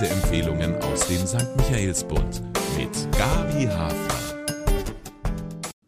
Leseempfehlungen aus dem St. Michaelsbund mit Gabi Hafner.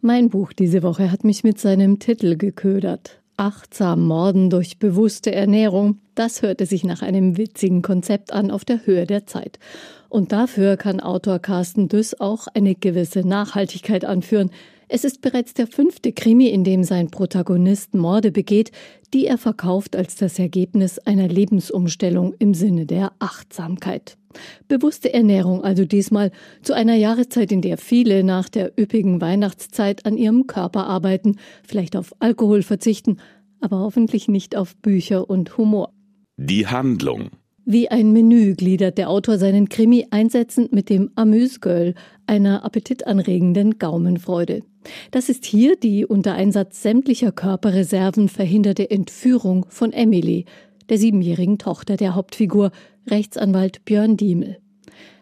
Mein Buch diese Woche hat mich mit seinem Titel geködert. Achtsam Morden durch bewusste Ernährung. Das hörte sich nach einem witzigen Konzept an auf der Höhe der Zeit. Und dafür kann Autor Carsten Düss auch eine gewisse Nachhaltigkeit anführen. Es ist bereits der fünfte Krimi, in dem sein Protagonist Morde begeht, die er verkauft als das Ergebnis einer Lebensumstellung im Sinne der Achtsamkeit. Bewusste Ernährung also diesmal zu einer Jahreszeit, in der viele nach der üppigen Weihnachtszeit an ihrem Körper arbeiten, vielleicht auf Alkohol verzichten, aber hoffentlich nicht auf Bücher und Humor. Die Handlung wie ein Menü gliedert der Autor seinen Krimi einsetzend mit dem Amüsgirl, einer appetitanregenden Gaumenfreude. Das ist hier die unter Einsatz sämtlicher Körperreserven verhinderte Entführung von Emily, der siebenjährigen Tochter der Hauptfigur, Rechtsanwalt Björn Diemel.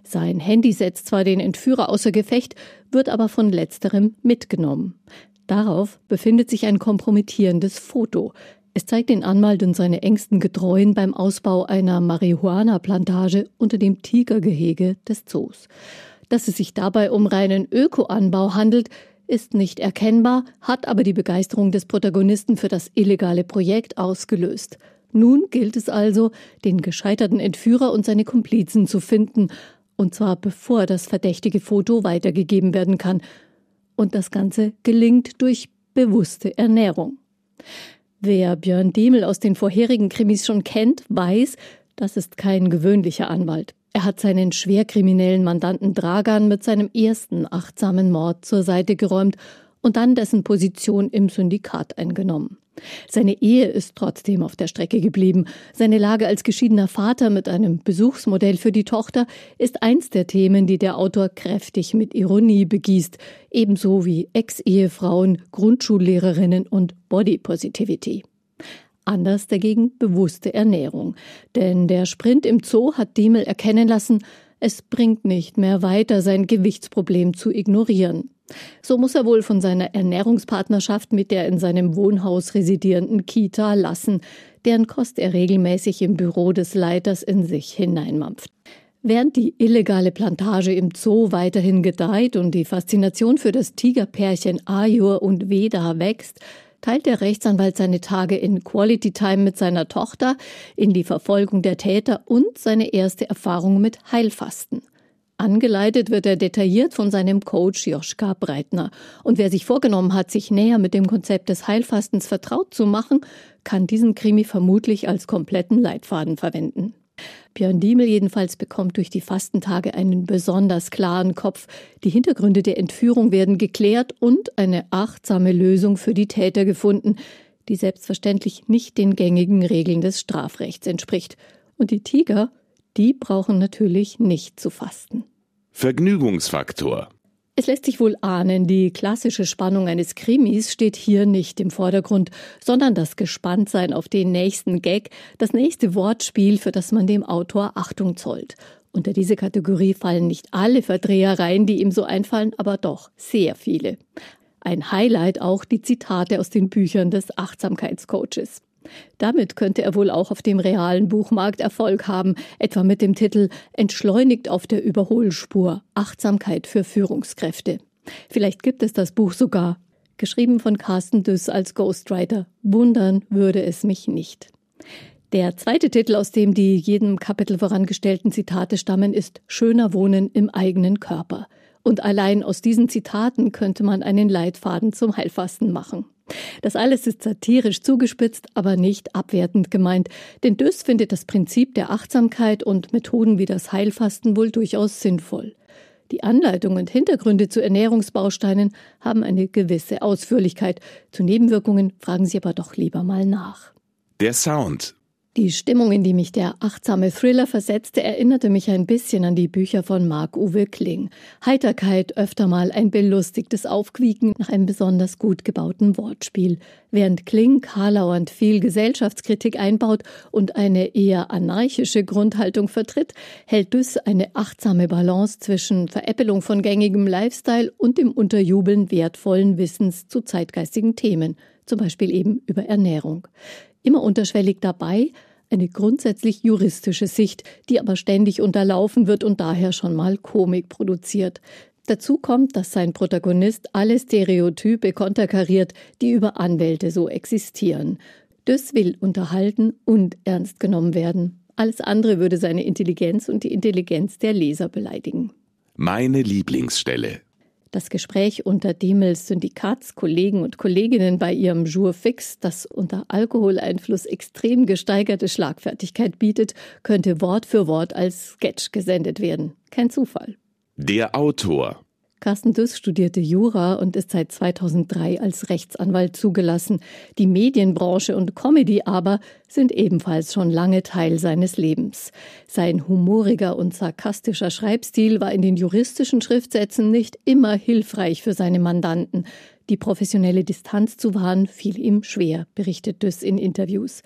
Sein Handy setzt zwar den Entführer außer Gefecht, wird aber von letzterem mitgenommen. Darauf befindet sich ein kompromittierendes Foto, es zeigt den Anwalt und seine engsten Getreuen beim Ausbau einer Marihuana-Plantage unter dem Tigergehege des Zoos. Dass es sich dabei um reinen Ökoanbau handelt, ist nicht erkennbar, hat aber die Begeisterung des Protagonisten für das illegale Projekt ausgelöst. Nun gilt es also, den gescheiterten Entführer und seine Komplizen zu finden, und zwar bevor das verdächtige Foto weitergegeben werden kann. Und das Ganze gelingt durch bewusste Ernährung. Wer Björn Demel aus den vorherigen Krimis schon kennt, weiß, das ist kein gewöhnlicher Anwalt. Er hat seinen schwerkriminellen Mandanten Dragan mit seinem ersten achtsamen Mord zur Seite geräumt und dann dessen Position im Syndikat eingenommen. Seine Ehe ist trotzdem auf der Strecke geblieben. Seine Lage als geschiedener Vater mit einem Besuchsmodell für die Tochter ist eins der Themen, die der Autor kräftig mit Ironie begießt, ebenso wie Ex-Ehefrauen, Grundschullehrerinnen und Body Positivity. Anders dagegen bewusste Ernährung. Denn der Sprint im Zoo hat Diemel erkennen lassen, es bringt nicht mehr weiter, sein Gewichtsproblem zu ignorieren. So muss er wohl von seiner Ernährungspartnerschaft mit der in seinem Wohnhaus residierenden Kita lassen, deren Kost er regelmäßig im Büro des Leiters in sich hineinmampft. Während die illegale Plantage im Zoo weiterhin gedeiht und die Faszination für das Tigerpärchen Ayur und Veda wächst, teilt der Rechtsanwalt seine Tage in Quality Time mit seiner Tochter, in die Verfolgung der Täter und seine erste Erfahrung mit Heilfasten. Angeleitet wird er detailliert von seinem Coach Joschka Breitner. Und wer sich vorgenommen hat, sich näher mit dem Konzept des Heilfastens vertraut zu machen, kann diesen Krimi vermutlich als kompletten Leitfaden verwenden. Björn Diemel jedenfalls bekommt durch die Fastentage einen besonders klaren Kopf. Die Hintergründe der Entführung werden geklärt und eine achtsame Lösung für die Täter gefunden, die selbstverständlich nicht den gängigen Regeln des Strafrechts entspricht. Und die Tiger die brauchen natürlich nicht zu fasten. Vergnügungsfaktor. Es lässt sich wohl ahnen, die klassische Spannung eines Krimis steht hier nicht im Vordergrund, sondern das Gespanntsein auf den nächsten Gag, das nächste Wortspiel, für das man dem Autor Achtung zollt. Unter diese Kategorie fallen nicht alle Verdrehereien, die ihm so einfallen, aber doch sehr viele. Ein Highlight auch die Zitate aus den Büchern des Achtsamkeitscoaches. Damit könnte er wohl auch auf dem realen Buchmarkt Erfolg haben, etwa mit dem Titel Entschleunigt auf der Überholspur Achtsamkeit für Führungskräfte. Vielleicht gibt es das Buch sogar. Geschrieben von Carsten Düss als Ghostwriter. Wundern würde es mich nicht. Der zweite Titel, aus dem die jedem Kapitel vorangestellten Zitate stammen, ist Schöner Wohnen im eigenen Körper. Und allein aus diesen Zitaten könnte man einen Leitfaden zum Heilfasten machen. Das alles ist satirisch zugespitzt, aber nicht abwertend gemeint, denn Döss findet das Prinzip der Achtsamkeit und Methoden wie das Heilfasten wohl durchaus sinnvoll. Die Anleitung und Hintergründe zu Ernährungsbausteinen haben eine gewisse Ausführlichkeit. Zu Nebenwirkungen fragen Sie aber doch lieber mal nach. Der Sound die Stimmung, in die mich der achtsame Thriller versetzte, erinnerte mich ein bisschen an die Bücher von Marc-Uwe Kling. Heiterkeit, öfter mal ein belustigtes Aufquieken nach einem besonders gut gebauten Wortspiel. Während Kling karlauernd viel Gesellschaftskritik einbaut und eine eher anarchische Grundhaltung vertritt, hält Düss eine achtsame Balance zwischen Veräppelung von gängigem Lifestyle und dem Unterjubeln wertvollen Wissens zu zeitgeistigen Themen, zum Beispiel eben über Ernährung. Immer unterschwellig dabei, Eine grundsätzlich juristische Sicht, die aber ständig unterlaufen wird und daher schon mal Komik produziert. Dazu kommt, dass sein Protagonist alle Stereotype konterkariert, die über Anwälte so existieren. Döss will unterhalten und ernst genommen werden. Alles andere würde seine Intelligenz und die Intelligenz der Leser beleidigen. Meine Lieblingsstelle. Das Gespräch unter Demels Syndikatskollegen und Kolleginnen bei ihrem Jour fix, das unter Alkoholeinfluss extrem gesteigerte Schlagfertigkeit bietet, könnte Wort für Wort als Sketch gesendet werden. Kein Zufall. Der Autor. Carsten Düss studierte Jura und ist seit 2003 als Rechtsanwalt zugelassen. Die Medienbranche und Comedy aber sind ebenfalls schon lange Teil seines Lebens. Sein humoriger und sarkastischer Schreibstil war in den juristischen Schriftsätzen nicht immer hilfreich für seine Mandanten. Die professionelle Distanz zu wahren fiel ihm schwer, berichtet Düss in Interviews.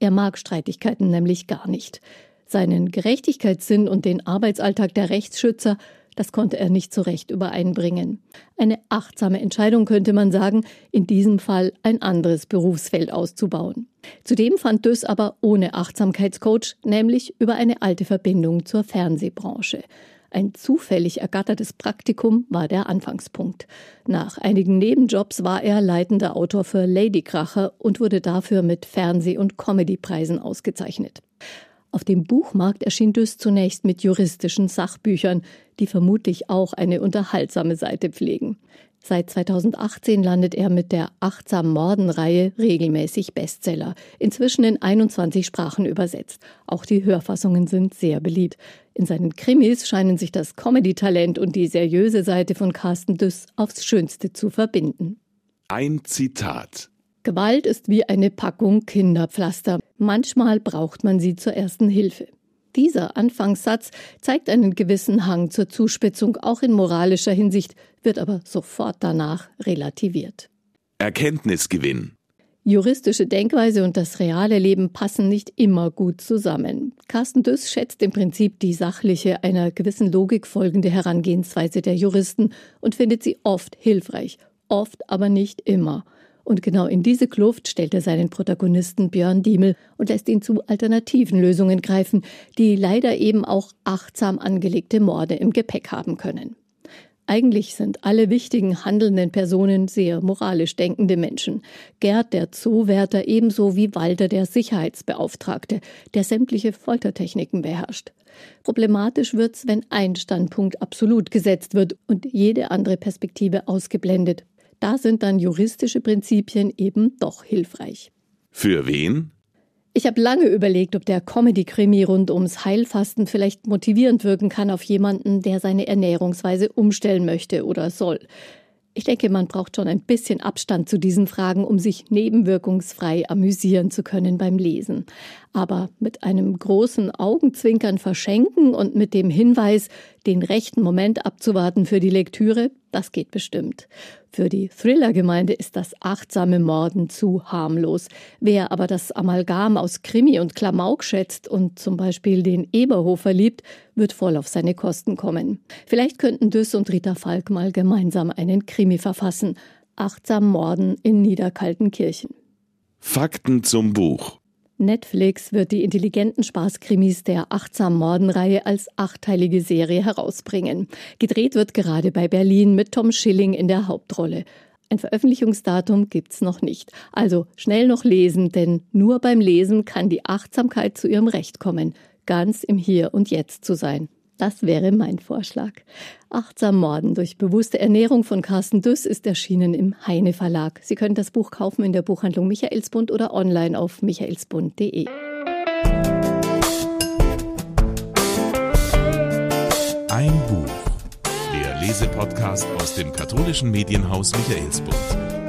Er mag Streitigkeiten nämlich gar nicht. Seinen Gerechtigkeitssinn und den Arbeitsalltag der Rechtsschützer das konnte er nicht so recht übereinbringen. Eine achtsame Entscheidung könnte man sagen, in diesem Fall ein anderes Berufsfeld auszubauen. Zudem fand Döss aber ohne Achtsamkeitscoach, nämlich über eine alte Verbindung zur Fernsehbranche. Ein zufällig ergattertes Praktikum war der Anfangspunkt. Nach einigen Nebenjobs war er leitender Autor für Ladykracher und wurde dafür mit Fernseh- und Comedypreisen ausgezeichnet. Auf dem Buchmarkt erschien Düss zunächst mit juristischen Sachbüchern, die vermutlich auch eine unterhaltsame Seite pflegen. Seit 2018 landet er mit der Achtsam Morden-Reihe regelmäßig Bestseller, inzwischen in 21 Sprachen übersetzt. Auch die Hörfassungen sind sehr beliebt. In seinen Krimis scheinen sich das Comedy-Talent und die seriöse Seite von Carsten Düss aufs Schönste zu verbinden. Ein Zitat. Gewalt ist wie eine Packung Kinderpflaster. Manchmal braucht man sie zur ersten Hilfe. Dieser Anfangssatz zeigt einen gewissen Hang zur Zuspitzung, auch in moralischer Hinsicht, wird aber sofort danach relativiert. Erkenntnisgewinn. Juristische Denkweise und das reale Leben passen nicht immer gut zusammen. Carsten Düss schätzt im Prinzip die sachliche, einer gewissen Logik folgende Herangehensweise der Juristen und findet sie oft hilfreich, oft aber nicht immer. Und genau in diese Kluft stellt er seinen Protagonisten Björn Diemel und lässt ihn zu alternativen Lösungen greifen, die leider eben auch achtsam angelegte Morde im Gepäck haben können. Eigentlich sind alle wichtigen handelnden Personen sehr moralisch denkende Menschen. Gerd, der Zoowärter, ebenso wie Walter, der Sicherheitsbeauftragte, der sämtliche Foltertechniken beherrscht. Problematisch wird's, wenn ein Standpunkt absolut gesetzt wird und jede andere Perspektive ausgeblendet da sind dann juristische Prinzipien eben doch hilfreich. Für wen? Ich habe lange überlegt, ob der Comedy-Krimi rund ums Heilfasten vielleicht motivierend wirken kann auf jemanden, der seine Ernährungsweise umstellen möchte oder soll. Ich denke, man braucht schon ein bisschen Abstand zu diesen Fragen, um sich nebenwirkungsfrei amüsieren zu können beim Lesen. Aber mit einem großen Augenzwinkern verschenken und mit dem Hinweis, den rechten Moment abzuwarten für die Lektüre, das geht bestimmt. Für die Thriller-Gemeinde ist das achtsame Morden zu harmlos. Wer aber das Amalgam aus Krimi und Klamauk schätzt und zum Beispiel den Eberhofer liebt, wird voll auf seine Kosten kommen. Vielleicht könnten Düss und Rita Falk mal gemeinsam einen Krimi verfassen. Achtsam Morden in Niederkaltenkirchen. Fakten zum Buch. Netflix wird die intelligenten Spaßkrimis der Achtsam Morden-Reihe als achteilige Serie herausbringen. Gedreht wird gerade bei Berlin mit Tom Schilling in der Hauptrolle. Ein Veröffentlichungsdatum gibt's noch nicht. Also schnell noch lesen, denn nur beim Lesen kann die Achtsamkeit zu ihrem Recht kommen, ganz im Hier und Jetzt zu sein. Das wäre mein Vorschlag. Achtsam Morden durch bewusste Ernährung von Carsten Düss ist erschienen im Heine Verlag. Sie können das Buch kaufen in der Buchhandlung Michaelsbund oder online auf michaelsbund.de. Ein Buch. Der Lesepodcast aus dem katholischen Medienhaus Michaelsbund.